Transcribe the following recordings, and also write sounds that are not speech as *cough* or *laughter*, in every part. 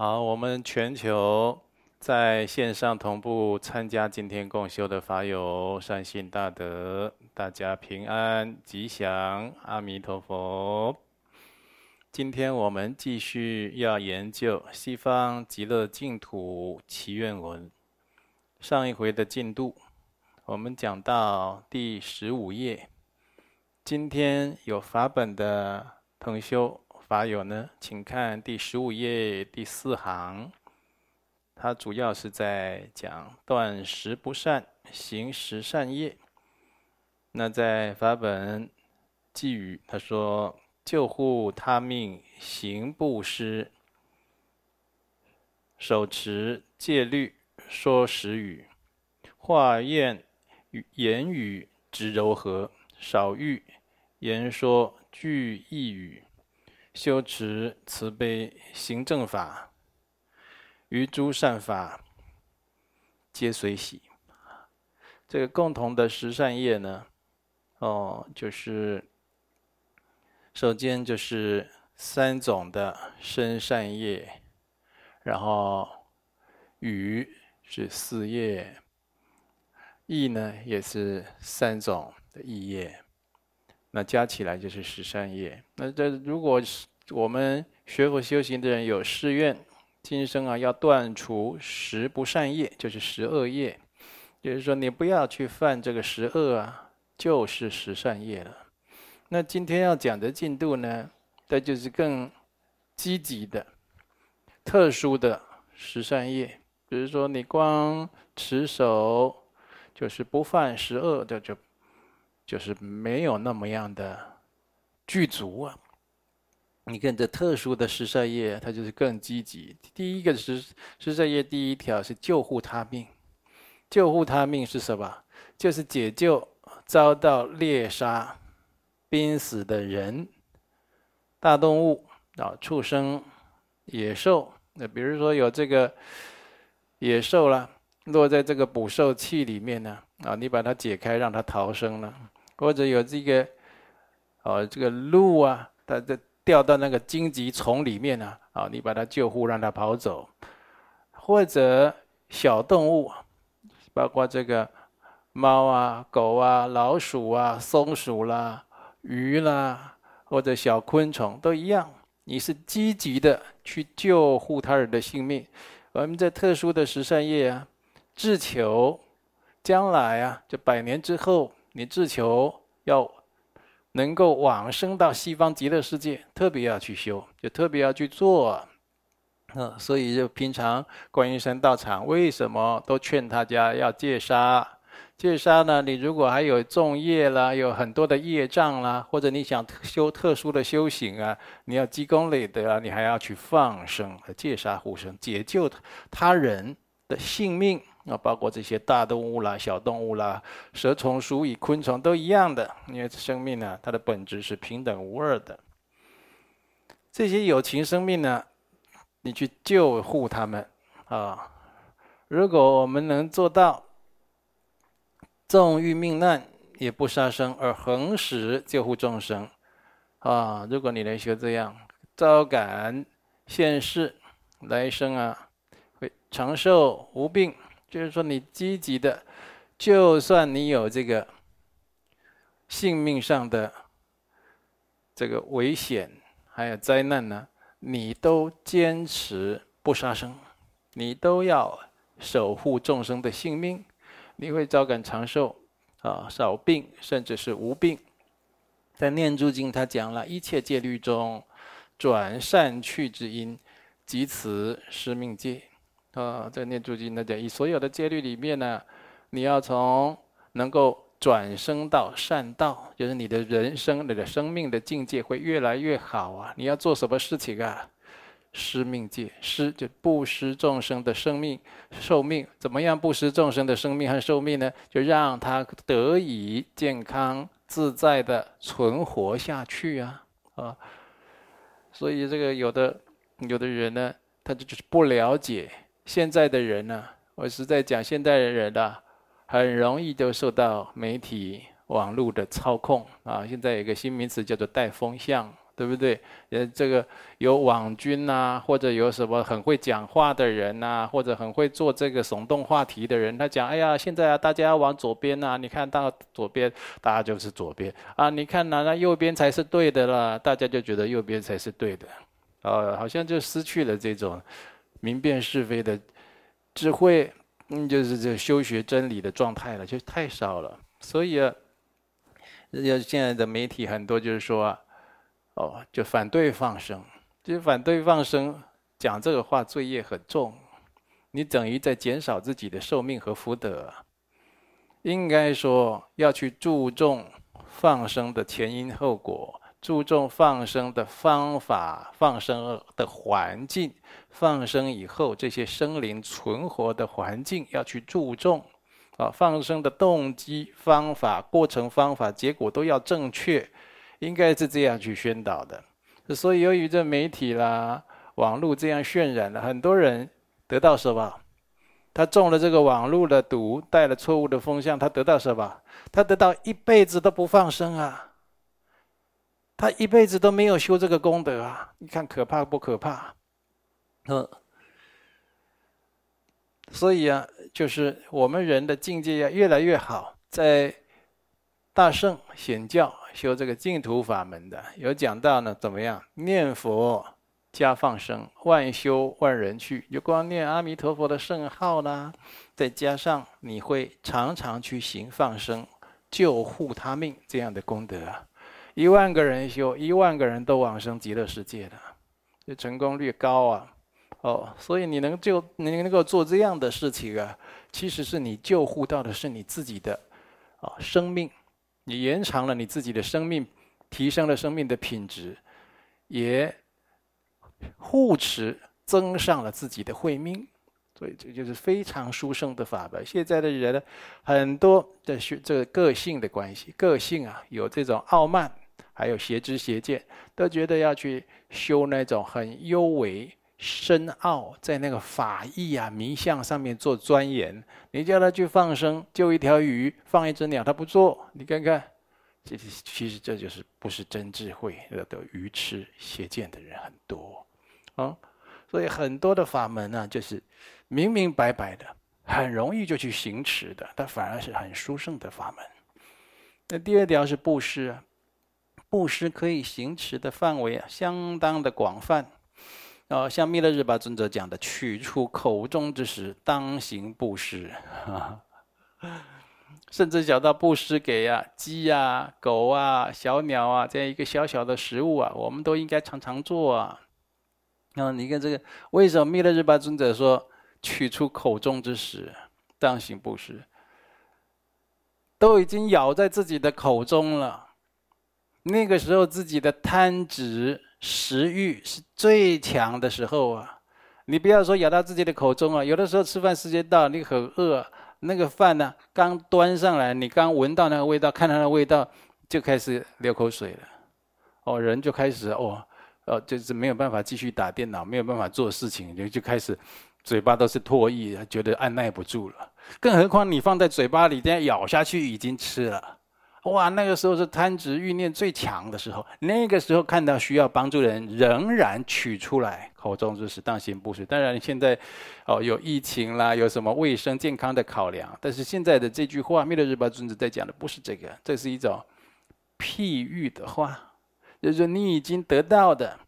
好，我们全球在线上同步参加今天共修的法友善信大德，大家平安吉祥，阿弥陀佛。今天我们继续要研究西方极乐净土祈愿文。上一回的进度，我们讲到第十五页。今天有法本的同修。法友呢，请看第十五页第四行，它主要是在讲断食不善，行十善业。那在法本寄语，他说：救护他命，行布施，手持戒律，说时语，化验言语之柔和，少欲言说具意语。修持慈悲行正法，于诸善法皆随喜。这个共同的十善业呢，哦，就是首先就是三种的身善业，然后语是四业，意呢也是三种的意业。那加起来就是十三业。那这如果是我们学佛修行的人有誓愿，今生啊要断除十不善业，就是十恶业，就是说你不要去犯这个十恶啊，就是十善业了。那今天要讲的进度呢，那就是更积极的、特殊的十善业。比如说你光持守，就是不犯十恶的就。就是没有那么样的具足啊！你看这特殊的十善业，它就是更积极。第一个十十善业第一条是救护他命，救护他命是什么？就是解救遭到猎杀、濒死的人、大动物啊、畜生、野兽。那比如说有这个野兽了，落在这个捕兽器里面呢，啊，你把它解开，让它逃生了。或者有这个，哦，这个鹿啊，它这掉到那个荆棘丛里面呢，啊，你把它救护，让它跑走。或者小动物，包括这个猫啊、狗啊、老鼠啊、松鼠啦、鱼啦，或者小昆虫都一样，你是积极的去救护他人的性命。我们在特殊的十善业啊，志求将来啊，就百年之后。你自求要能够往生到西方极乐世界，特别要去修，就特别要去做。嗯，所以就平常观音山道场为什么都劝大家要戒杀？戒杀呢？你如果还有重业啦，有很多的业障啦，或者你想修特殊的修行啊，你要积功累德啊，你还要去放生和戒杀护生，解救他人的性命。啊，包括这些大动物啦、小动物啦、蛇虫鼠蚁、昆虫都一样的，因为生命呢，它的本质是平等无二的。这些有情生命呢，你去救护他们啊。如果我们能做到，纵遇命难也不杀生，而恒时救护众生啊，如果你能学这样，招感现世来生啊，会长寿无病。就是说，你积极的，就算你有这个性命上的这个危险，还有灾难呢，你都坚持不杀生，你都要守护众生的性命，你会招感长寿啊，少病，甚至是无病。在《念珠经》他讲了一切戒律中，转善趣之因，即此施命戒。啊，在念珠经那讲，以所有的戒律里面呢，你要从能够转生到善道，就是你的人生、你的生命的境界会越来越好啊。你要做什么事情啊？施命戒，施就布施众生的生命寿命。怎么样布施众生的生命和寿命呢？就让他得以健康自在的存活下去啊！啊，所以这个有的有的人呢，他就就是不了解。现在的人呢，我实在讲，现在的人呢，很容易就受到媒体、网络的操控啊。现在有一个新名词叫做带风向对不对？呃，这个有网军呐，或者有什么很会讲话的人呐，或者很会做这个耸动话题的人，他讲，哎呀，现在啊，大家要往左边呐，你看到左边，大家就是左边啊，你看哪，那右边才是对的啦，大家就觉得右边才是对的，呃，好像就失去了这种明辨是非的智慧，嗯，就是这修学真理的状态了，就太少了。所以啊，要现在的媒体很多就是说啊。哦，就反对放生，就反对放生，讲这个话罪业很重，你等于在减少自己的寿命和福德。应该说要去注重放生的前因后果，注重放生的方法、放生的环境、放生以后这些生灵存活的环境要去注重。啊，放生的动机、方法、过程、方法、结果都要正确。应该是这样去宣导的，所以由于这媒体啦、网络这样渲染了，很多人得到什么？他中了这个网络的毒，带了错误的风向，他得到什么？他得到一辈子都不放生啊！他一辈子都没有修这个功德啊！你看可怕不可怕？嗯，所以啊，就是我们人的境界要越来越好，在大圣显教。修这个净土法门的有讲到呢，怎么样念佛加放生，万修万人去，就光念阿弥陀佛的圣号啦，再加上你会常常去行放生，救护他命这样的功德啊，一万个人修，一万个人都往生极乐世界的，这成功率高啊！哦，所以你能救，你能够做这样的事情啊，其实是你救护到的是你自己的啊生命。你延长了你自己的生命，提升了生命的品质，也护持增上了自己的慧命，所以这就是非常殊胜的法门。现在的人呢很多的学这个个性的关系，个性啊有这种傲慢，还有邪知邪见，都觉得要去修那种很幽微。深奥在那个法义啊、名相上面做钻研，你叫他去放生救一条鱼、放一只鸟，他不做。你看看，这其实这就是不是真智慧，的愚痴邪见的人很多啊。所以很多的法门呢，就是明明白白的，很容易就去行持的，但反而是很殊胜的法门。那第二条是布施，布施可以行持的范围啊，相当的广泛。啊，像弥勒日巴尊者讲的，取出口中之食，当行布施，啊 *laughs* 甚至讲到布施给啊鸡啊、狗啊、小鸟啊这样一个小小的食物啊，我们都应该常常做啊。啊，你看这个，为什么弥勒日巴尊者说取出口中之食，当行布施？都已经咬在自己的口中了，那个时候自己的贪执。食欲是最强的时候啊！你不要说咬到自己的口中啊，有的时候吃饭时间到，你很饿，那个饭呢刚端上来，你刚闻到那个味道，看到那个味道，就开始流口水了。哦，人就开始哦，哦，就是没有办法继续打电脑，没有办法做事情，就就开始嘴巴都是唾液，觉得按捺不住了。更何况你放在嘴巴里，这样咬下去已经吃了。哇，那个时候是贪执欲念最强的时候。那个时候看到需要帮助的人，仍然取出来口中就是当行布施。当然现在，哦，有疫情啦，有什么卫生健康的考量。但是现在的这句话，弥勒日巴尊者在讲的不是这个，这是一种譬喻的话，就是说你已经得到的，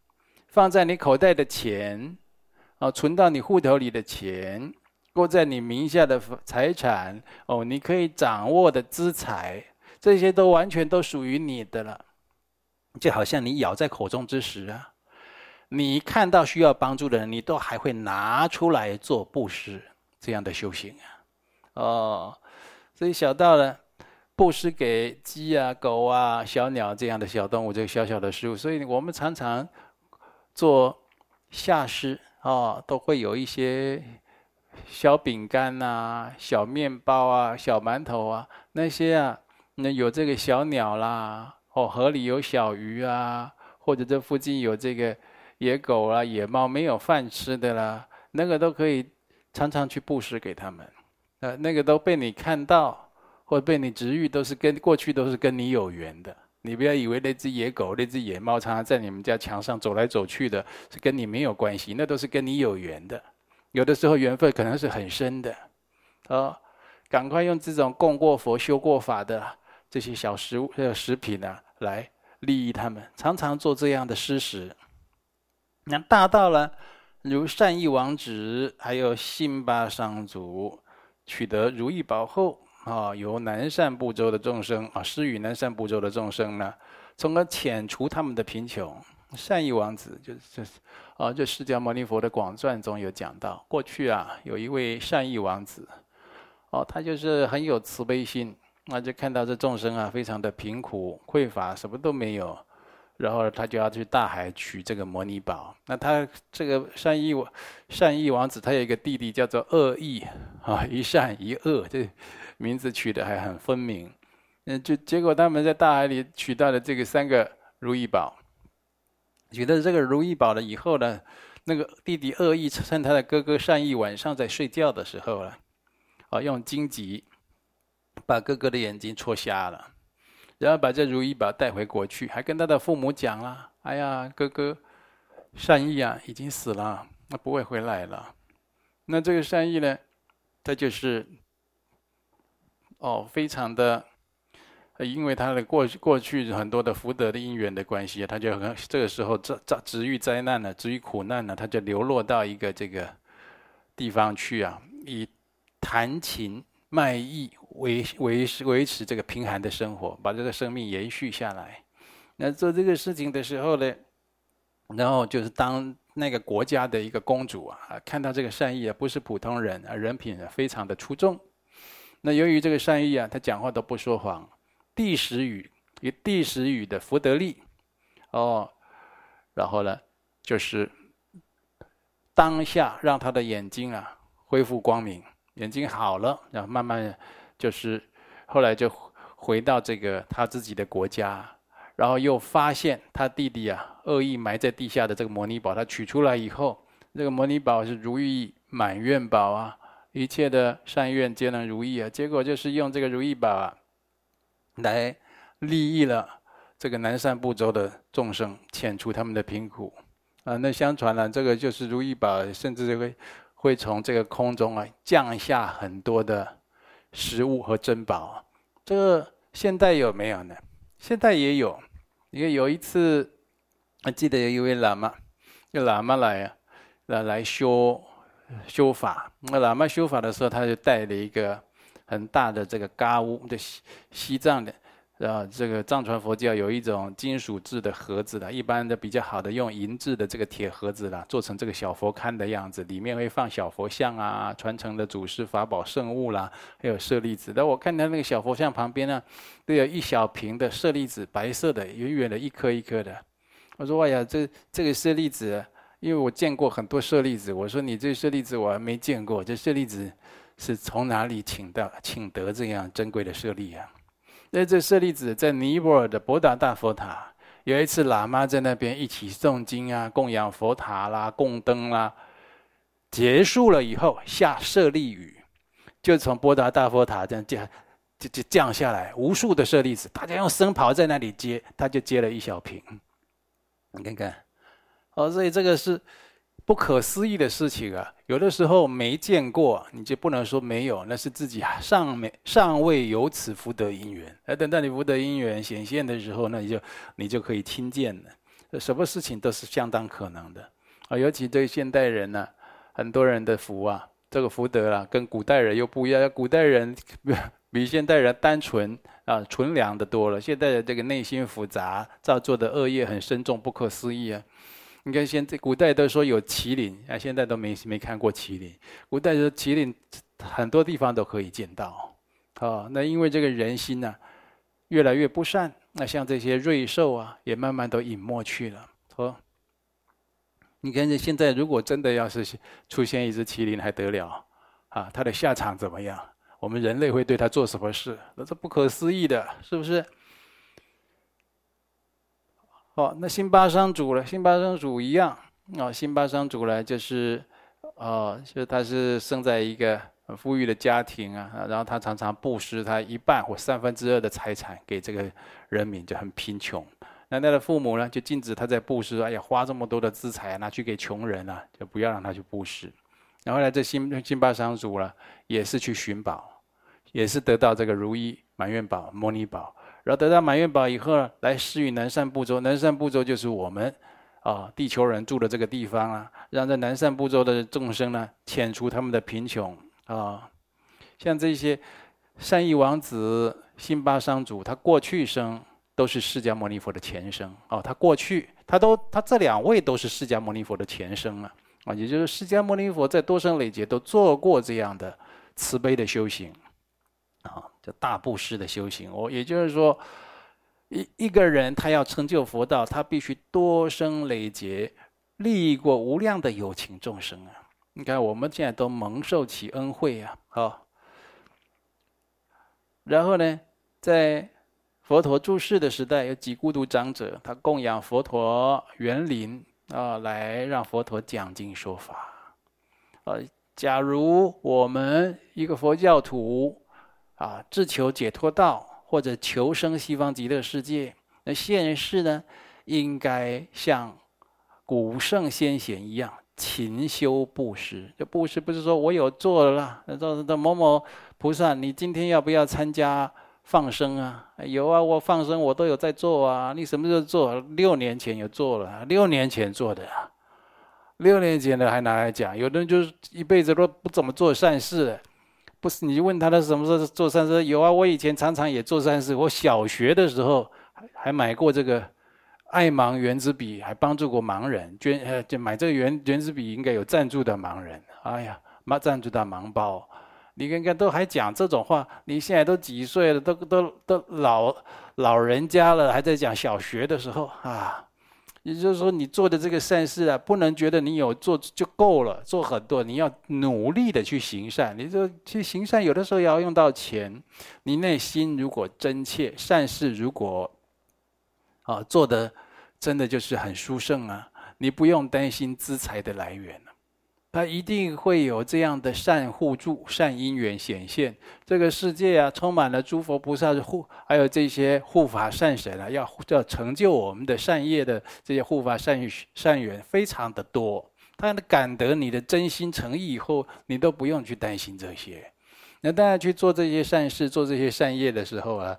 放在你口袋的钱，哦，存到你户头里的钱，过在你名下的财产，哦，你可以掌握的资财。这些都完全都属于你的了，就好像你咬在口中之时啊，你看到需要帮助的人，你都还会拿出来做布施，这样的修行啊，哦，所以小到了布施给鸡啊、狗啊、小鸟这样的小动物，这个小小的食物，所以我们常常做下施啊，都会有一些小饼干啊、小面包啊、小馒头啊那些啊。那有这个小鸟啦，哦，河里有小鱼啊，或者这附近有这个野狗啊、野猫没有饭吃的啦，那个都可以常常去布施给他们。呃，那个都被你看到，或被你值遇，都是跟过去都是跟你有缘的，你不要以为那只野狗、那只野猫常常在你们家墙上走来走去的，是跟你没有关系，那都是跟你有缘的。有的时候缘分可能是很深的，哦，赶快用这种供过佛、修过法的这些小食物、呃食品呢、来利益他们。常常做这样的施食。那大到了如善意王子，还有辛巴商主，取得如意宝后。啊，由南赡部洲的众生啊，施与南赡部洲的众生呢，从而遣除他们的贫穷。善意王子就是就是啊，这释迦牟尼佛的广传中有讲到，过去啊，有一位善意王子，哦，他就是很有慈悲心，那就看到这众生啊，非常的贫苦匮乏，什么都没有，然后他就要去大海取这个摩尼宝。那他这个善意善意王子，他有一个弟弟叫做恶意啊，一善一恶这。名字取得还很分明，嗯，就结果他们在大海里取到了这个三个如意宝，取得这个如意宝了以后呢，那个弟弟恶意趁他的哥哥善意晚上在睡觉的时候呢，啊，用荆棘把哥哥的眼睛戳瞎了，然后把这如意宝带回国去，还跟他的父母讲了：“哎呀，哥哥善意啊，已经死了，那不会回来了。”那这个善意呢，他就是。哦，非常的，因为他的过去过去很多的福德的因缘的关系，他就很这个时候遭遭值遇灾难了，值遇苦难了，他就流落到一个这个地方去啊，以弹琴卖艺维维维持这个贫寒的生活，把这个生命延续下来。那做这个事情的时候呢，然后就是当那个国家的一个公主啊，看到这个善意啊，不是普通人啊，人品非常的出众。那由于这个善意啊，他讲话都不说谎，第十语以第十语的福德力，哦，然后呢，就是当下让他的眼睛啊恢复光明，眼睛好了，然后慢慢就是后来就回到这个他自己的国家，然后又发现他弟弟啊恶意埋在地下的这个摩尼宝，他取出来以后，这个摩尼宝是如意满愿宝啊。一切的善愿皆能如意啊！结果就是用这个如意宝啊，来利益了这个南赡部洲的众生，遣除他们的贫苦啊。那相传呢，这个就是如意宝，甚至会会从这个空中啊降下很多的食物和珍宝。这个现代有没有呢？现代也有。因为有一次，我记得有一位喇嘛，一喇嘛来啊，来来修。修法，那喇嘛修法的时候，他就带了一个很大的这个嘎乌，就西西藏的，啊，这个藏传佛教有一种金属制的盒子的，一般的比较好的用银制的这个铁盒子啦，做成这个小佛龛的样子，里面会放小佛像啊，传承的祖师法宝圣物啦，还有舍利子。但我看他那个小佛像旁边呢，都有一小瓶的舍利子，白色的，远远的一颗一颗的。我说：“哎呀，这这个舍利子。”因为我见过很多舍利子，我说你这舍利子我还没见过，这舍利子是从哪里请到、请得这样珍贵的舍利啊？那这舍利子在尼泊尔的博达大佛塔，有一次喇嘛在那边一起诵经啊，供养佛塔啦、供灯啦，结束了以后下舍利雨，就从博达大佛塔这样降，就就降下来无数的舍利子，大家用僧袍在那里接，他就接了一小瓶，你看看。哦，所以这个是不可思议的事情啊！有的时候没见过，你就不能说没有，那是自己尚没尚未有此福德因缘。而等到你福德因缘显现的时候，那你就你就可以听见了。什么事情都是相当可能的啊！尤其对现代人呢、很多人的福啊，这个福德啊，跟古代人又不一样。古代人 *laughs* 比现代人单纯啊，纯良的多了。现代的这个内心复杂，造作的恶业很深重，不可思议啊！你看，现在古代都说有麒麟啊，现在都没没看过麒麟。古代说麒麟很多地方都可以见到，啊，那因为这个人心呢，越来越不善，那像这些瑞兽啊，也慢慢都隐没去了。说，你看这现在如果真的要是出现一只麒麟，还得了啊？它的下场怎么样？我们人类会对它做什么事？那是不可思议的，是不是？哦，那辛巴商主了，辛巴商主一样。哦，辛巴商主呢，就是，哦，就他是生在一个很富裕的家庭啊，然后他常常布施他一半或三分之二的财产给这个人民，就很贫穷。那他的父母呢，就禁止他在布施。哎呀，花这么多的资财拿去给穷人啊，就不要让他去布施。然后呢这辛辛巴商主呢，也是去寻宝，也是得到这个如意满愿宝、摩尼宝。然后得到满愿宝以后呢，来施与南赡部洲。南赡部洲就是我们啊，地球人住的这个地方啊，让这南赡部洲的众生呢，遣除他们的贫穷。啊，像这些善意王子、辛巴商主，他过去生都是释迦牟尼佛的前生哦。他过去，他都他这两位都是释迦牟尼佛的前生啊。啊，也就是释迦牟尼佛在多生累劫都做过这样的慈悲的修行啊，叫大布施的修行。哦，也就是说，一一个人他要成就佛道，他必须多生累劫利益过无量的有情众生啊。你看，我们现在都蒙受其恩惠啊！好，然后呢，在佛陀住世的时代，有几孤独长者，他供养佛陀园林啊，来让佛陀讲经说法。啊，假如我们一个佛教徒啊，自求解脱道或者求生西方极乐世界，那现世呢，应该像古圣先贤一样。勤修布施，这布施不是说我有做了，那这这某某菩萨，你今天要不要参加放生啊？有啊，我放生我都有在做啊。你什么时候做？六年前有做了，六年前做的，六年前的还拿来讲。有的人就是一辈子都不怎么做善事，不是？你问他他什么时候做善事？有啊，我以前常常也做善事。我小学的时候还还买过这个。爱盲原子笔还帮助过盲人捐呃，就买这个原原子笔应该有赞助的盲人。哎呀，妈赞助的盲包，你看看都还讲这种话，你现在都几岁了，都都都老老人家了，还在讲小学的时候啊。也就是说，你做的这个善事啊，不能觉得你有做就够了，做很多，你要努力的去行善。你就去行善，有的时候也要用到钱。你内心如果真切，善事如果啊做的。真的就是很殊胜啊！你不用担心资财的来源了，他一定会有这样的善互助、善因缘显现。这个世界啊，充满了诸佛菩萨的护，还有这些护法善神啊，要要成就我们的善业的这些护法善善缘，非常的多。他感得你的真心诚意以后，你都不用去担心这些。那大家去做这些善事、做这些善业的时候啊。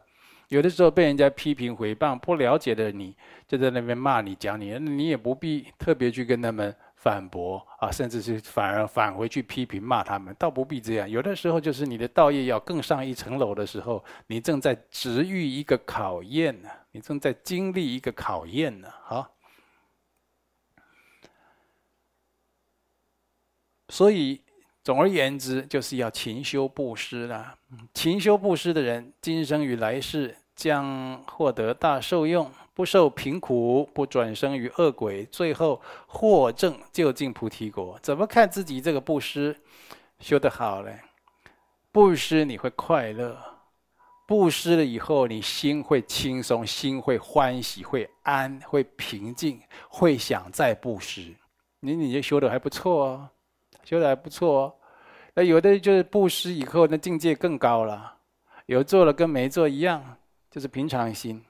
有的时候被人家批评回谤，不了解的你就在那边骂你讲你，你也不必特别去跟他们反驳啊，甚至是反而返回去批评骂他们，倒不必这样。有的时候就是你的道业要更上一层楼的时候，你正在值遇一个考验呢，你正在经历一个考验呢。好，所以总而言之，就是要勤修布施啦。勤修布施的人，今生与来世将获得大受用，不受贫苦，不转生于恶鬼，最后获证究竟菩提国。怎么看自己这个布施修得好呢？布施你会快乐，布施了以后你心会轻松，心会欢喜，会安，会平静，会想再布施。你你就修得还不错哦，修得还不错哦。那有的就是布施以后，那境界更高了，有做了跟没做一样，就是平常心，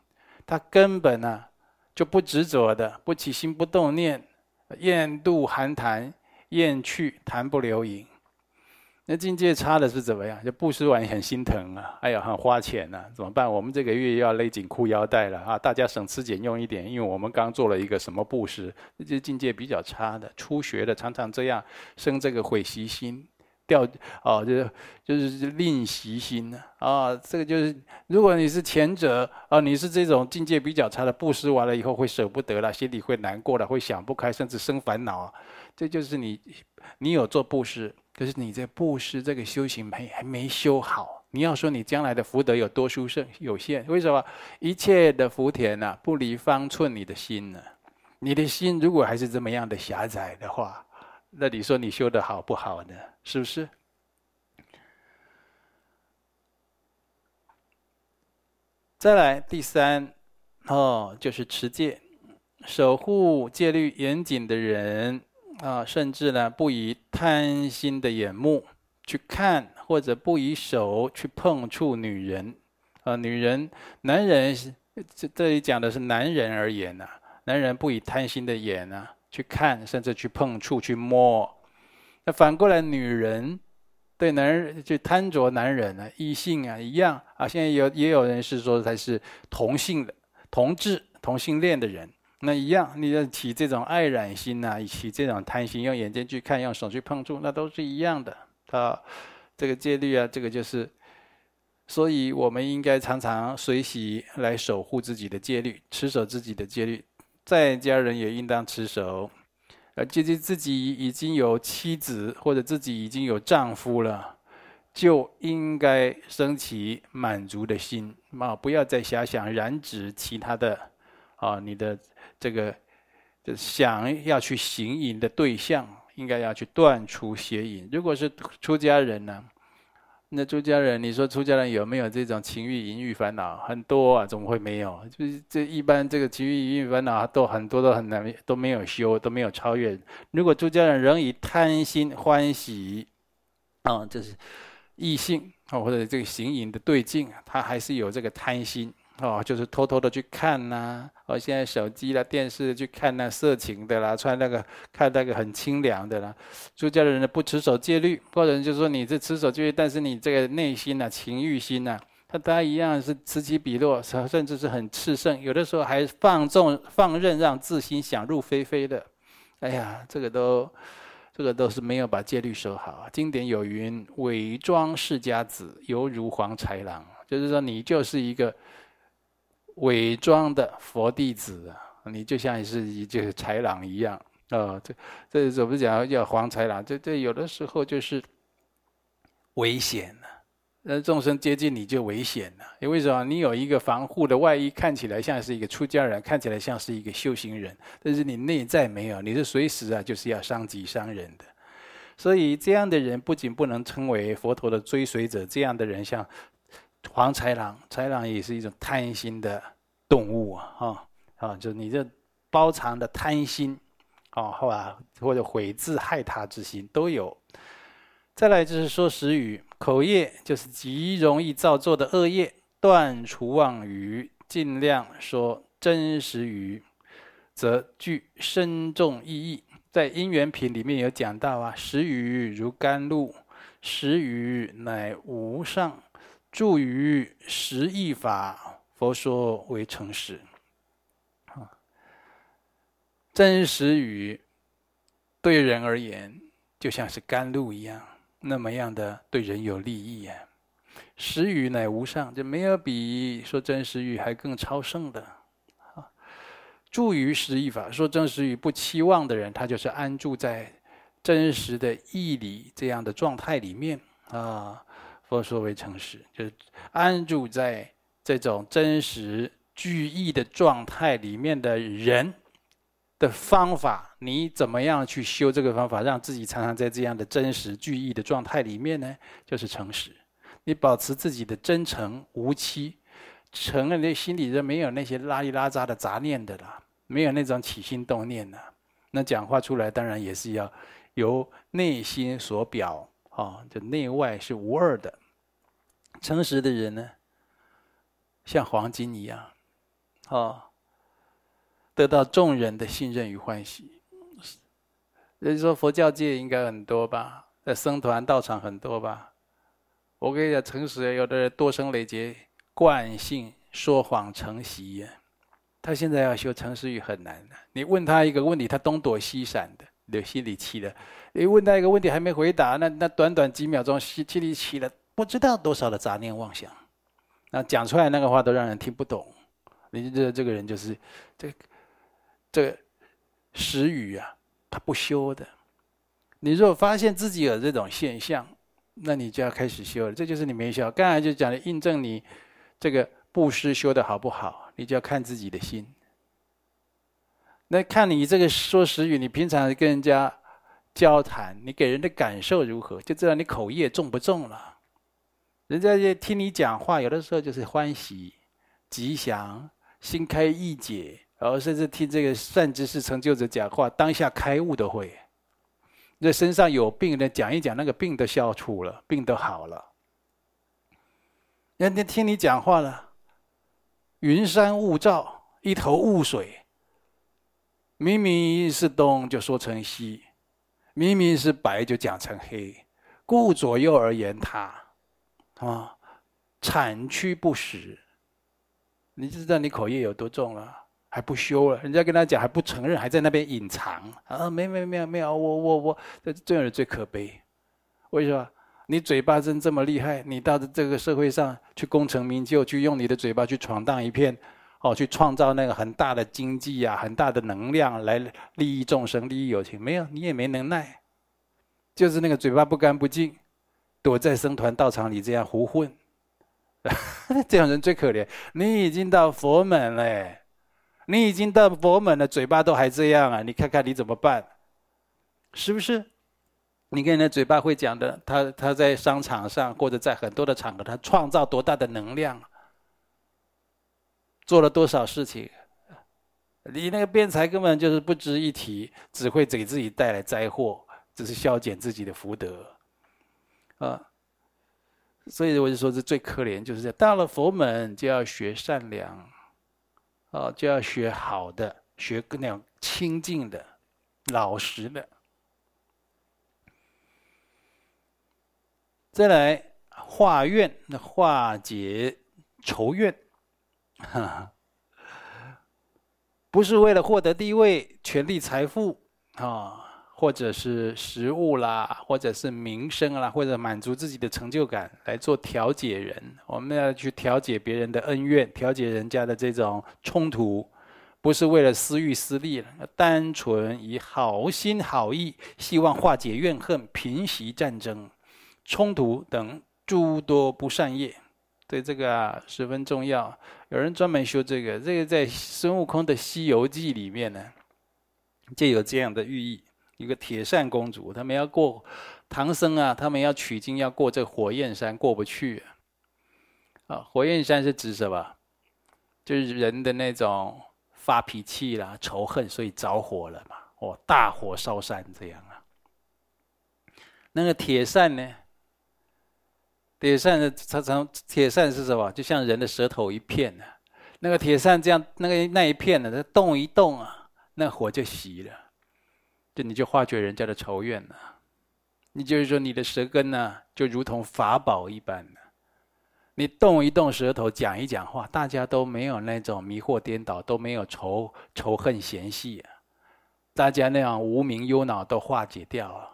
他根本呢、啊、就不执着的，不起心不动念，厌度含痰，厌去痰不留影。那境界差的是怎么样？就布施完很心疼啊，哎呀，很花钱呐、怎么办？我们这个月又要勒紧裤腰带了啊！大家省吃俭用一点，因为我们刚做了一个什么布施，这境界比较差的，初学的常常这样生这个悔习心。掉哦，就是就是吝惜心呢啊，这个就是如果你是前者啊，你是这种境界比较差的，布施完了以后会舍不得了，心里会难过了，会想不开，甚至生烦恼。这就是你，你有做布施，可是你这布施这个修行没还没修好。你要说你将来的福德有多殊胜，有限。为什么？一切的福田呐，不离方寸你的心呢？你的心如果还是这么样的狭窄的话。那你说你修的好不好呢？是不是？再来第三，哦，就是持戒，守护戒律严谨的人啊，甚至呢不以贪心的眼目去看，或者不以手去碰触女人，啊，女人、男人，这这里讲的是男人而言呐、啊，男人不以贪心的眼啊去看，甚至去碰触、去摸。那反过来，女人对男人就贪着男人啊，异性啊一样啊。现在有也有人是说他是同性的、同志、同性恋的人。那一样，你要起这种爱染心呐，起这种贪心，用眼睛去看，用手去碰触，那都是一样的。啊，这个戒律啊，这个就是，所以我们应该常常随喜来守护自己的戒律，持守自己的戒律。在家人也应当持守，而接近自己已经有妻子或者自己已经有丈夫了，就应该升起满足的心啊，不要再遐想染指其他的啊，你的。这个想要去行淫的对象，应该要去断除邪淫。如果是出家人呢？那出家人，你说出家人有没有这种情欲淫欲烦恼？很多啊，怎么会没有？就是这一般这个情欲淫欲烦恼都很多，都很难，都没有修，都没有超越。如果出家人仍以贪心欢喜，啊，这是异性啊，或者这个行淫的对境，他还是有这个贪心。哦，就是偷偷的去看呐、哦，现在手机啦、电视去看那色情的啦，穿那个看那个很清凉的啦。出家的人呢不持守戒律，或者就是说你是持守戒律，但是你这个内心呐、情欲心呐、啊，他一样是此起彼落，甚至是很炽盛，有的时候还放纵放任，让自心想入非非的。哎呀，这个都这个都是没有把戒律守好。经典有云：“伪装世家子，犹如黄豺狼。”就是说你就是一个。伪装的佛弟子啊，你就像是一只豺狼一样啊、哦！这这怎么讲叫黄豺狼？这这有的时候就是危险了。那众生接近你就危险了。因为什么？你有一个防护的外衣，看起来像是一个出家人，看起来像是一个修行人，但是你内在没有，你是随时啊就是要伤己伤人的。所以这样的人不仅不能称为佛陀的追随者，这样的人像。黄豺狼，豺狼也是一种贪心的动物啊！啊，就你这包藏的贪心哦，好吧或者毁自害他之心都有。再来就是说实语，口业就是极容易造作的恶业，断除妄语，尽量说真实语，则具深重意义。在因缘品里面有讲到啊，实语如甘露，实语乃无上。住于实义法，佛说为诚实。真实语对人而言，就像是甘露一样，那么样的对人有利益啊。实语乃无上，就没有比说真实语还更超胜的。啊，住于实义法，说真实语不期望的人，他就是安住在真实的义理这样的状态里面啊。佛说为诚实，就是安住在这种真实具义的状态里面的人的方法，你怎么样去修这个方法，让自己常常在这样的真实具义的状态里面呢？就是诚实。你保持自己的真诚无欺，诚了，你心里就没有那些拉里拉杂的杂念的啦，没有那种起心动念的。那讲话出来当然也是要由内心所表。啊，就内外是无二的。诚实的人呢，像黄金一样，啊，得到众人的信任与欢喜。人说佛教界应该很多吧，在僧团道场很多吧。我跟你讲，诚实有的人多生累劫惯性说谎成习，他现在要修诚实语很难的。你问他一个问题，他东躲西闪的，有心里气的。你问他一个问题还没回答，那那短短几秒钟，心里起了不知道多少的杂念妄想，那讲出来那个话都让人听不懂。你这这个人就是这这个时语啊，他不修的。你如果发现自己有这种现象，那你就要开始修了。这就是你没修。刚才就讲的印证你这个布施修的好不好，你就要看自己的心。那看你这个说时语，你平常跟人家。交谈，你给人的感受如何，就知道你口业重不重了。人家就听你讲话，有的时候就是欢喜、吉祥、心开意解，然后甚至听这个善知识成就者讲话，当下开悟都会。那身上有病的讲一讲，那个病都消除了，病都好了。人家听你讲话了，云山雾罩，一头雾水。明明是东，就说成西；明明是白，就讲成黑。顾左右而言他，啊，产区不实。你知道你口业有多重了？还不修了，人家跟他讲还不承认，还在那边隐藏啊！没没没有没有，我我我，这这样人最可悲。为什么？你嘴巴真这么厉害？你到这个社会上去功成名就，去用你的嘴巴去闯荡一片，哦，去创造那个很大的经济啊，很大的能量来利益众生、利益有情。没有，你也没能耐，就是那个嘴巴不干不净，躲在僧团道场里这样胡混，*laughs* 这样人最可怜。你已经到佛门了。你已经到佛门了，嘴巴都还这样啊！你看看你怎么办？是不是？你看你的嘴巴会讲的，他他在商场上或者在很多的场合，他创造多大的能量，做了多少事情？你那个辩才根本就是不值一提，只会给自己带来灾祸，只是消减自己的福德啊！所以我就说，这最可怜就是这样，到了佛门就要学善良。哦，就要学好的，学那样清净的、老实的。再来化怨，化解仇怨，哈，*laughs* 不是为了获得地位、权力、财富啊，或者是食物啦，或者是名声啦，或者满足自己的成就感来做调解人。我们要去调解别人的恩怨，调解人家的这种冲突，不是为了私欲私利，单纯以好心好意，希望化解怨恨、平息战争、冲突等诸多不善业。对这个啊十分重要。有人专门修这个，这个在孙悟空的《西游记》里面呢，就有这样的寓意。一个铁扇公主，他们要过唐僧啊，他们要取经要过这火焰山，过不去啊。火焰山是指什么？就是人的那种发脾气啦、仇恨，所以着火了嘛。哦，大火烧山这样啊。那个铁扇呢？铁扇的常常铁扇是什么？就像人的舌头一片呢。那个铁扇这样，那个那一片呢，它动一动啊，那火就熄了。这你就化解人家的仇怨了，你就是说你的舌根呢，就如同法宝一般的，你动一动舌头，讲一讲话，大家都没有那种迷惑颠倒，都没有仇仇恨嫌隙啊，大家那样无明忧恼都化解掉了。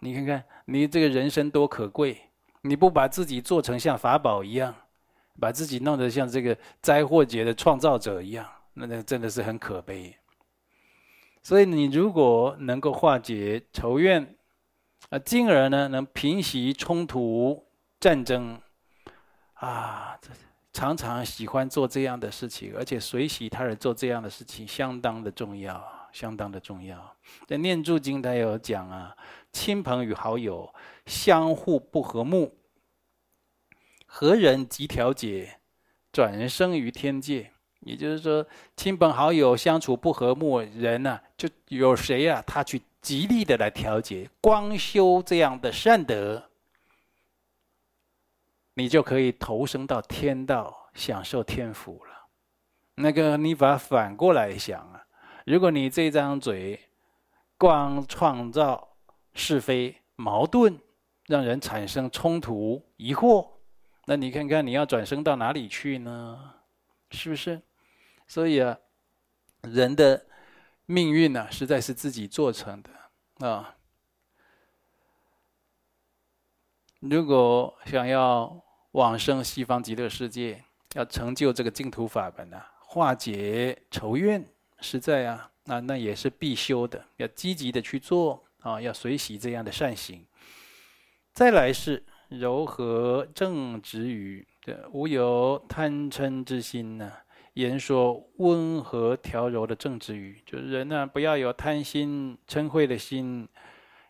你看看你这个人生多可贵，你不把自己做成像法宝一样，把自己弄得像这个灾祸劫的创造者一样，那那真的是很可悲。所以你如果能够化解仇怨，啊，进而呢能平息冲突战争，啊，常常喜欢做这样的事情，而且随喜他人做这样的事情，相当的重要，相当的重要。在《念住经》他有讲啊，亲朋与好友相互不和睦，何人即调解，转生于天界。也就是说，亲朋好友相处不和睦，人呢、就有谁啊？他去极力的来调节，光修这样的善德，你就可以投生到天道，享受天福了。那个你把反过来想啊，如果你这张嘴光创造是非矛盾，让人产生冲突疑惑，那你看看你要转生到哪里去呢？是不是？所以啊，人的命运呢、实在是自己做成的啊。如果想要往生西方极乐世界，要成就这个净土法门啊，化解仇怨，实在啊，那那也是必修的，要积极的去做啊，要随喜这样的善行。再来是柔和正直语，对，无有贪嗔之心呢、言说温和调柔的政治语，就是人呢，不要有贪心嗔恚的心，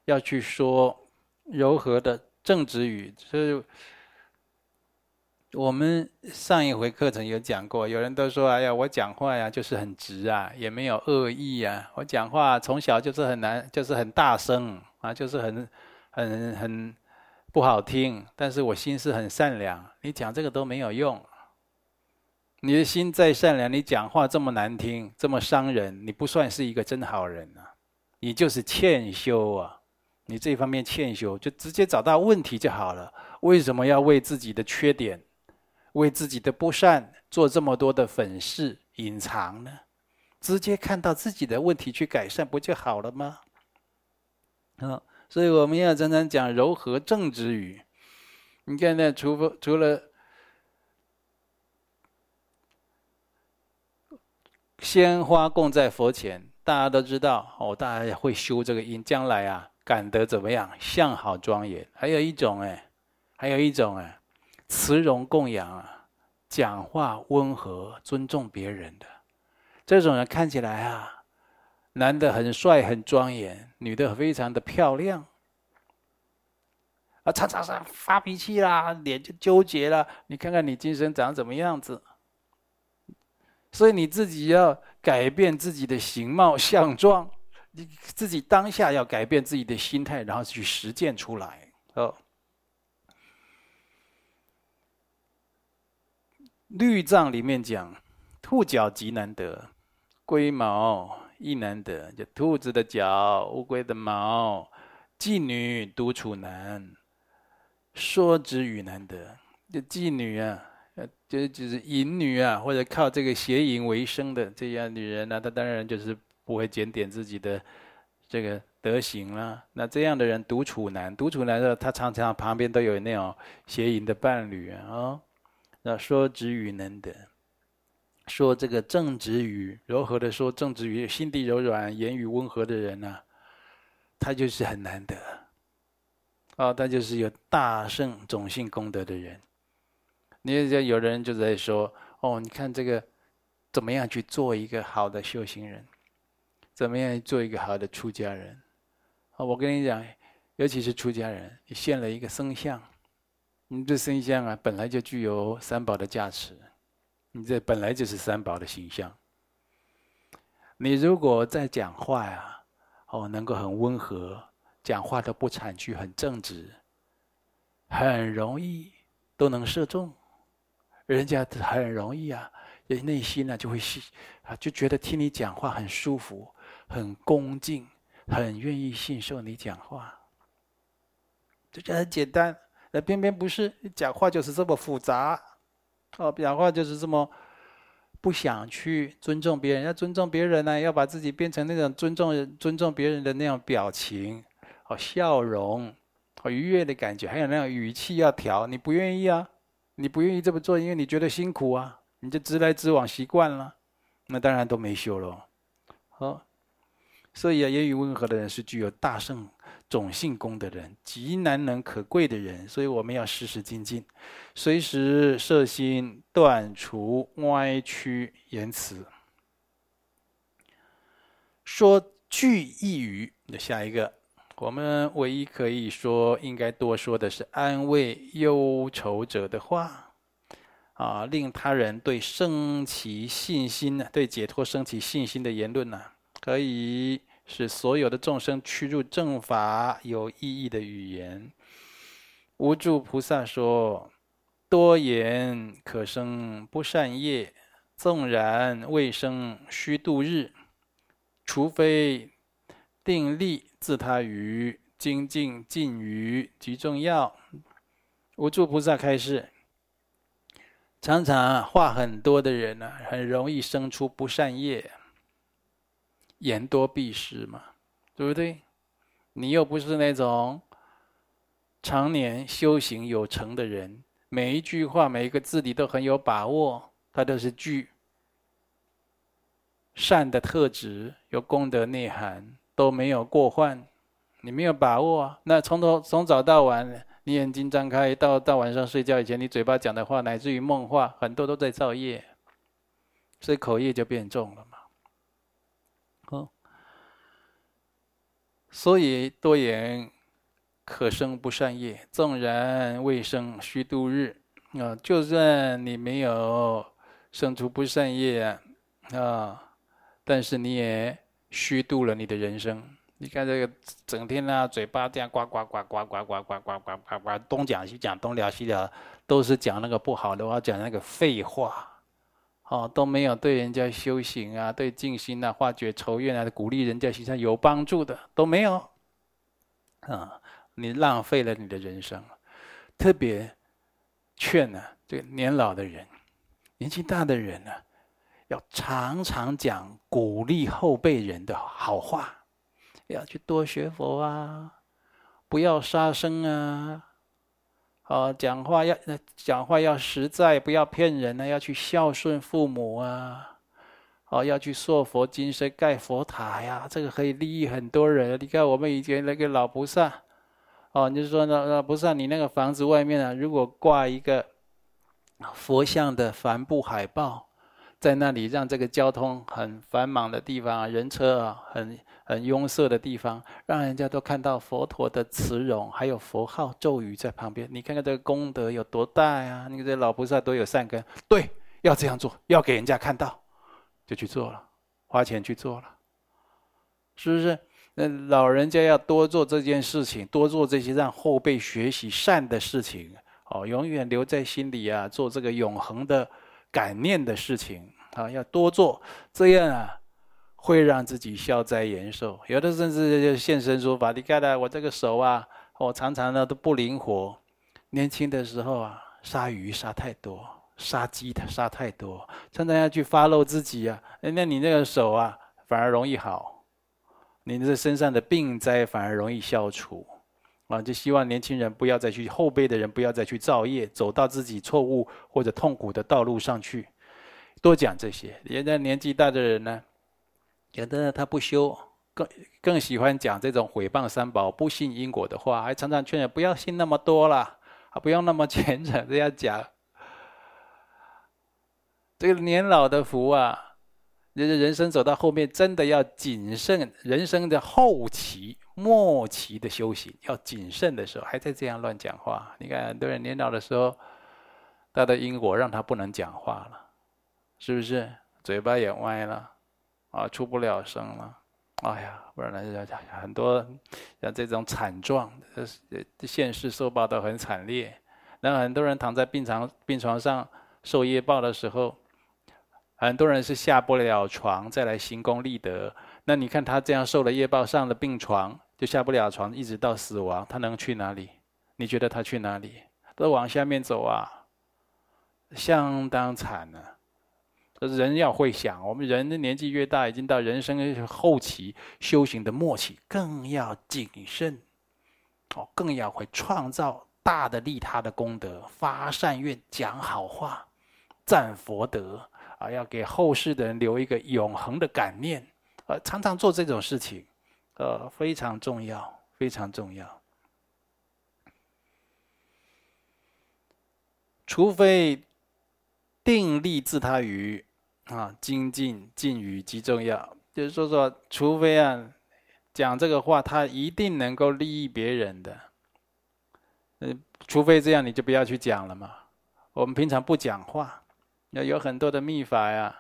要去说柔和的政治语。所以，我们上一回课程有讲过，有人都说：“哎呀，我讲话呀就是很直啊，也没有恶意啊。我讲话从小就是很难，就是很大声啊，就是很很很不好听，但是我心是很善良，你讲这个都没有用。你的心再善良，你讲话这么难听，这么伤人，你不算是一个真好人啊！你就是欠修啊！你这方面欠修，就直接找到问题就好了。为什么要为自己的缺点、为自己的不善做这么多的粉饰隐藏呢？直接看到自己的问题去改善，不就好了吗？啊，所以我们要常常讲柔和正直语。你看那除除了。鲜花供在佛前，大家都知道哦，大家会修这个因，将来啊，感得怎么样？相好庄严。还有一种哎，还有一种哎，慈容供养啊，讲话温和，尊重别人的，这种人看起来啊，男的很帅很庄严，女的非常的漂亮，啊，常常常发脾气啦，脸就纠结了。你看看你今生长怎么样子？所以你自己要改变自己的形貌相状，你自己当下要改变自己的心态，然后去实践出来。哦，律藏里面讲，兔角极难得，龟毛亦难得。就兔子的角，乌龟的毛，妓女独处难，说之语难得。就妓女啊。呃就是就是淫女啊，或者靠这个邪淫为生的这样女人呢、她当然就是不会检点自己的这个德行了。那这样的人独处难，独处难的他常常旁边都有那种邪淫的伴侣啊。哦、那说止语难得，说这个正直语，柔和的说正直语，心地柔软、言语温和的人呢、啊，他就是很难得。哦，他就是有大圣种性功德的人。你也有人就在说：“哦，你看这个怎么样去做一个好的修行人？怎么样做一个好的出家人？”啊，我跟你讲，尤其是出家人，你现了一个僧相，你这僧相啊，本来就具有三宝的价值，你这本来就是三宝的形象。你如果在讲话呀，哦，能够很温和，讲话都不谄曲，很正直，很容易都能射中。人家很容易啊，人内心呢就会喜啊，就觉得听你讲话很舒服，很恭敬，很愿意信受你讲话。就这很简单，那偏偏不是，讲话就是这么复杂，哦，讲话就是这么不想去尊重别人，要尊重别人呢，要把自己变成那种尊重、尊重别人的那种表情，哦，笑容，哦愉悦的感觉，还有那种语气要调，你不愿意啊。你不愿意这么做，因为你觉得辛苦啊，你就直来直往习惯了，那当然都没修喽。好，所以啊，言语温和的人是具有大圣种性功德的人，极难能可贵的人，所以我们要时时精进，随时摄心断除歪曲言辞，说句义语。那下一个。我们唯一可以说应该多说的是安慰忧愁者的话，啊，令他人对升起信心呢，对解脱升起信心的言论呢，可以使所有的众生趋入正法有意义的语言。无着菩萨说：多言可生不善业，纵然未生须度日，除非定力。自他于精进尽于极重要。无着菩萨开示，常常话很多的人呢、很容易生出不善业。言多必失嘛，对不对？你又不是那种常年修行有成的人，每一句话每一个字你都很有把握，它都是具善的特质，有功德内涵。都没有过患，你没有把握啊。那从头从早到晚，你眼睛张开到到晚上睡觉以前，你嘴巴讲的话，乃至于梦话，很多都在造业，所以口业就变重了嘛。哦，所以多言可生不善业，纵然未生须度日啊，就算你没有生出不善业啊，但是你也。虚度了你的人生，你看这个整天啊，嘴巴这样呱呱呱呱呱呱呱呱呱呱呱，东讲西讲，东聊西聊，都是讲那个不好的话，讲那个废话，哦，都没有对人家修行啊，对静心啊，化解仇怨啊，鼓励人家形象有帮助的都没有，啊，你浪费了你的人生。特别劝呢，这个年老的人，年纪大的人呢，要常常讲鼓励后辈人的好话。要去多学佛啊，不要杀生啊，哦，讲话要讲话要实在，不要骗人啊，要去孝顺父母啊，哦，要去塑佛金身、盖佛塔呀，这个可以利益很多人。你看我们以前那个老菩萨，哦，你就是说那老菩萨，你那个房子外面啊，如果挂一个佛像的帆布海报，在那里让这个交通很繁忙的地方啊，人车啊很。很拥塞的地方，让人家都看到佛陀的慈容，还有佛号咒语在旁边。你看看这个功德有多大呀！你看这老菩萨多有善根，对，要这样做，要给人家看到，就去做了，花钱去做了，是不是？那老人家要多做这件事情，多做这些让后辈学习善的事情，哦，永远留在心里啊，做这个永恒的感念的事情啊，要多做，这样啊。会让自己消灾延寿，有的甚至就现身说法。你看了我这个手啊，我常常呢都不灵活。年轻的时候啊，杀鱼杀太多，杀鸡杀太多，常常要去发露自己啊。那你那个手啊，反而容易好，你这身上的病灾反而容易消除。啊，就希望年轻人不要再去，后辈的人不要再去造业，走到自己错误或者痛苦的道路上去。多讲这些。现在年纪大的人呢？有的人他不修，更更喜欢讲这种毁谤三宝、不信因果的话，还常常劝人不要信那么多了，啊，不用那么虔诚这样讲。这个年老的福啊，人人生走到后面，真的要谨慎。人生的后期、末期的修行要谨慎的时候，还在这样乱讲话。你看很多人年老的时候，他的因果让他不能讲话了，是不是？嘴巴也歪了。啊，出不了声了，哎呀，不然，很多像这种惨状，这现世受报都很惨烈。那很多人躺在病床病床上受业报的时候，很多人是下不了床再来行功立德。那你看他这样受了业报，上了病床就下不了床，一直到死亡，他能去哪里？你觉得他去哪里？都往下面走啊，相当惨呢、啊。人要会想，我们人的年纪越大，已经到人生后期修行的末期，更要谨慎，哦，更要会创造大的利他的功德，发善愿，讲好话，赞佛德啊，要给后世的人留一个永恒的感念，呃，常常做这种事情，呃，非常重要，非常重要。除非定力自他于。啊，精进尽语极重要，就是说说，除非啊，讲这个话，他一定能够利益别人的，嗯，除非这样，你就不要去讲了嘛。我们平常不讲话，有很多的密法呀。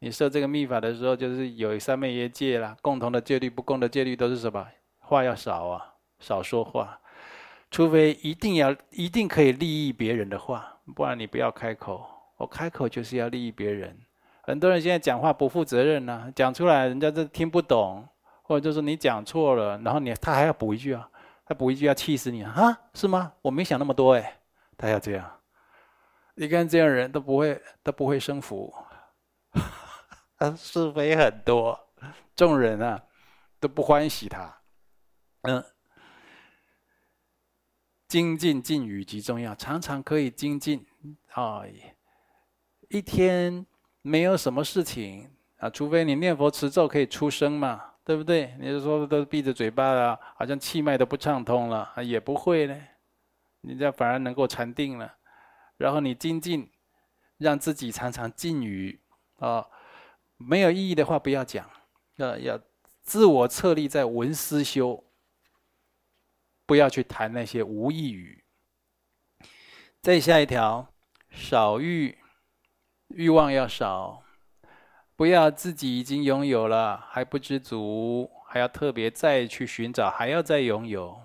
你设这个密法的时候，就是有三昧耶戒啦，共同的戒律，不共的戒律都是什么？话要少啊，少说话。除非一定要一定可以利益别人的话，不然你不要开口。我开口就是要利益别人。很多人现在讲话不负责任呐，讲出来人家都听不懂，或者就是你讲错了，然后你他还要补一句啊，他补一句要气死你啊，是吗？我没想那么多哎，他要这样，你看这样人都不会都不会生福，*laughs* 他是非很多，众人啊都不欢喜他，嗯，精进进语极重要，常常可以精进啊，一天。没有什么事情啊，除非你念佛持咒可以出声嘛，对不对？你就说都闭着嘴巴了，好像气脉都不畅通了，也不会呢。你这样反而能够禅定了。然后你精进，让自己常常禁语啊，没有意义的话不要讲，要要自我策立在文思修，不要去谈那些无义语。再下一条，少欲。欲望要少，不要自己已经拥有了还不知足，还要特别再去寻找，还要再拥有，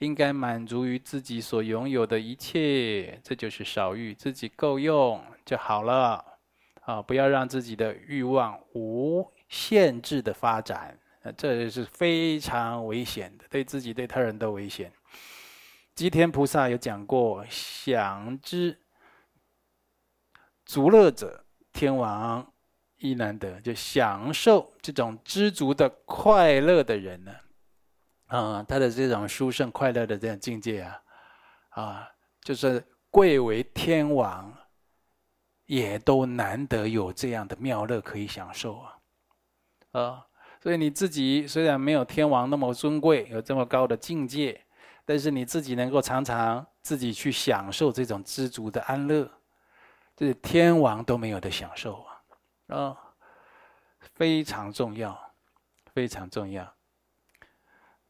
应该满足于自己所拥有的一切，这就是少欲，自己够用就好了。啊，不要让自己的欲望无限制的发展，这是非常危险的，对自己对他人都危险。吉田菩萨有讲过，享之足乐者，天王亦难得。就享受这种知足的快乐的人呢，啊他的这种殊胜快乐的这种境界啊，啊，就是贵为天王，也都难得有这样的妙乐可以享受啊，啊，所以你自己虽然没有天王那么尊贵，有这么高的境界。但是你自己能够常常自己去享受这种知足的安乐，这是天王都没有的享受啊！啊，非常重要，非常重要。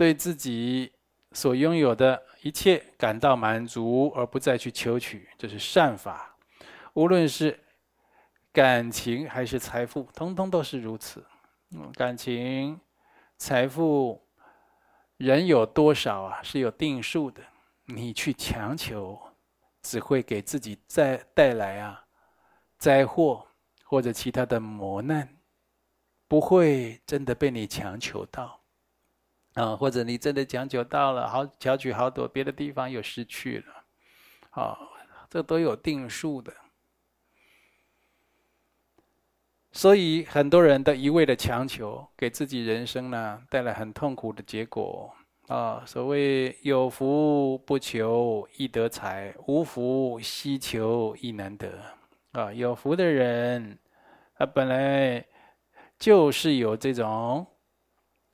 对自己所拥有的一切感到满足，而不再去求取，这是善法。无论是感情还是财富，通通都是如此。嗯，感情、财富。人有多少啊？是有定数的。你去强求，只会给自己再带来啊灾祸或者其他的磨难，不会真的被你强求到啊。或者你真的强求到了，好巧取豪夺，别的地方又失去了。啊，这都有定数的。所以很多人都一味的强求，给自己人生呢带来很痛苦的结果啊。所谓有福不求易得财，无福希求易难得啊。有福的人，他本来就是有这种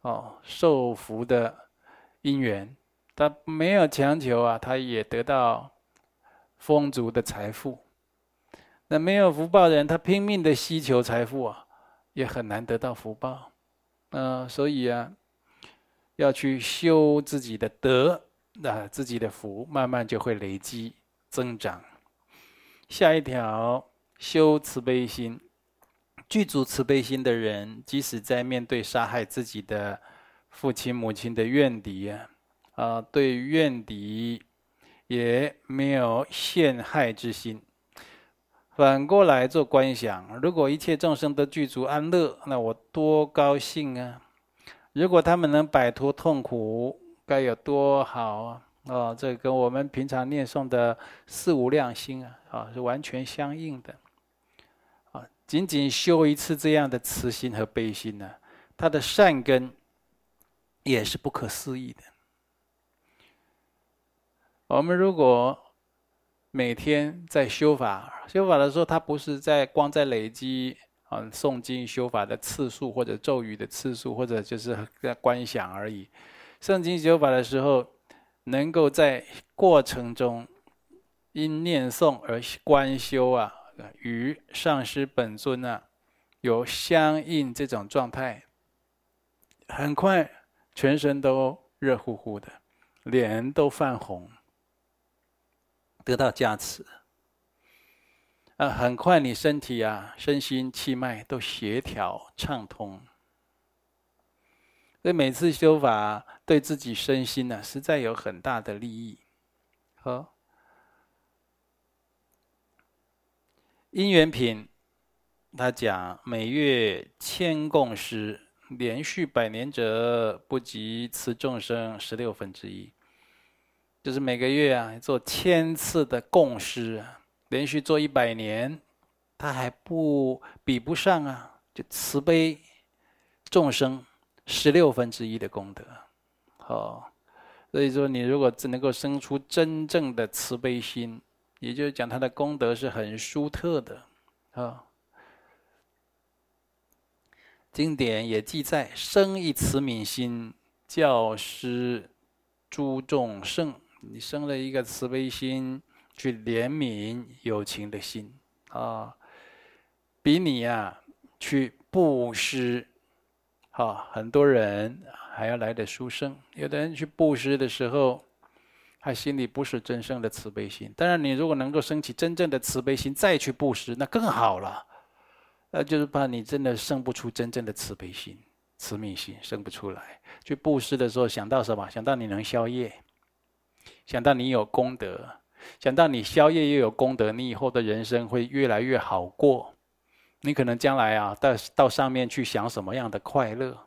哦受福的因缘，他没有强求啊，他也得到丰足的财富。那没有福报的人，他拼命的希求财富啊，也很难得到福报。嗯、所以啊，要去修自己的德，那、自己的福慢慢就会累积增长。下一条，修慈悲心，具足慈悲心的人，即使在面对杀害自己的父亲母亲的怨敌啊，啊、对怨敌也没有陷害之心。反过来做观想，如果一切众生都具足安乐，那我多高兴啊！如果他们能摆脱痛苦，该有多好啊！哦，这跟我们平常念诵的四无量心啊，啊是完全相应的。仅仅修一次这样的慈心和悲心呢，他的善根也是不可思议的。我们如果每天在修法，修法的时候，他不是在光在累积啊诵经修法的次数，或者咒语的次数，或者就是在观想而已。诵经修法的时候，能够在过程中因念诵而观修啊，与上师本尊啊有相应这种状态，很快全身都热乎乎的，脸都泛红。得到加持，啊，很快你身体啊、身心气脉都协调畅通。所以每次修法对自己身心呢、实在有很大的利益。好，因缘品，他讲每月千供施，连续百年者，不及慈众生十六分之一。就是每个月啊，做千次的供施，连续做一百年，他还不比不上啊！就慈悲众生十六分之一的功德，好，所以说你如果只能够生出真正的慈悲心，也就是讲他的功德是很殊特的啊。经典也记载，生一慈悯心，教施诸众生。你生了一个慈悲心，去怜悯有情的心啊，比你呀、啊、去布施，啊，很多人还要来得殊胜。有的人去布施的时候，他心里不是真正的慈悲心。当然，你如果能够升起真正的慈悲心，再去布施，那更好了。那就是怕你真的生不出真正的慈悲心慈悯心生不出来。去布施的时候，想到什么？想到你能消业，想到你有功德，想到你消业又有功德，你以后的人生会越来越好过。你可能将来啊，到到上面去想什么样的快乐，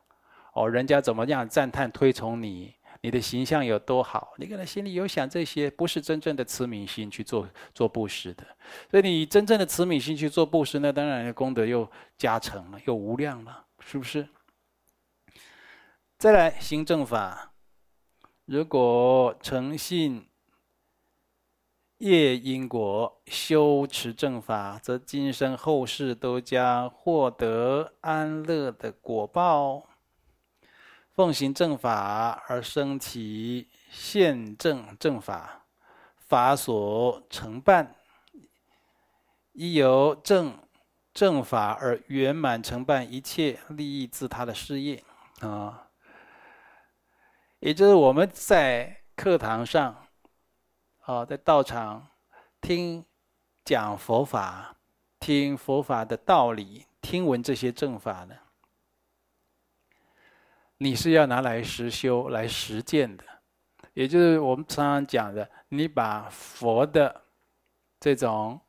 哦，人家怎么样赞叹推崇你，你的形象有多好，你可能心里有想这些，不是真正的慈悯心去做做布施的。所以你真正的慈悯心去做布施，那当然功德又加成了，又无量了，是不是？再来行正法，如果诚信业因果修持正法，则今生后世都将获得安乐的果报。奉行正法而生起现证正法，法所承办，亦由正正法而圆满承办一切利益自他的事业啊。也就是我们在课堂上，啊，在道场听讲佛法，听佛法的道理，听闻这些正法呢，你是要拿来实修、来实践的。也就是我们常常讲的，你把佛的这种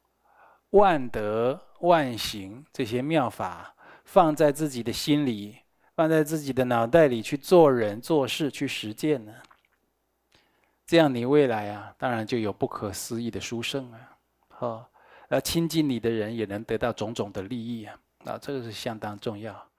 万德万行这些妙法放在自己的心里。放在自己的脑袋里去做人做事去实践呢，这样你未来啊，当然就有不可思议的殊胜啊！好，而亲近你的人也能得到种种的利益啊！啊，这个是相当重要。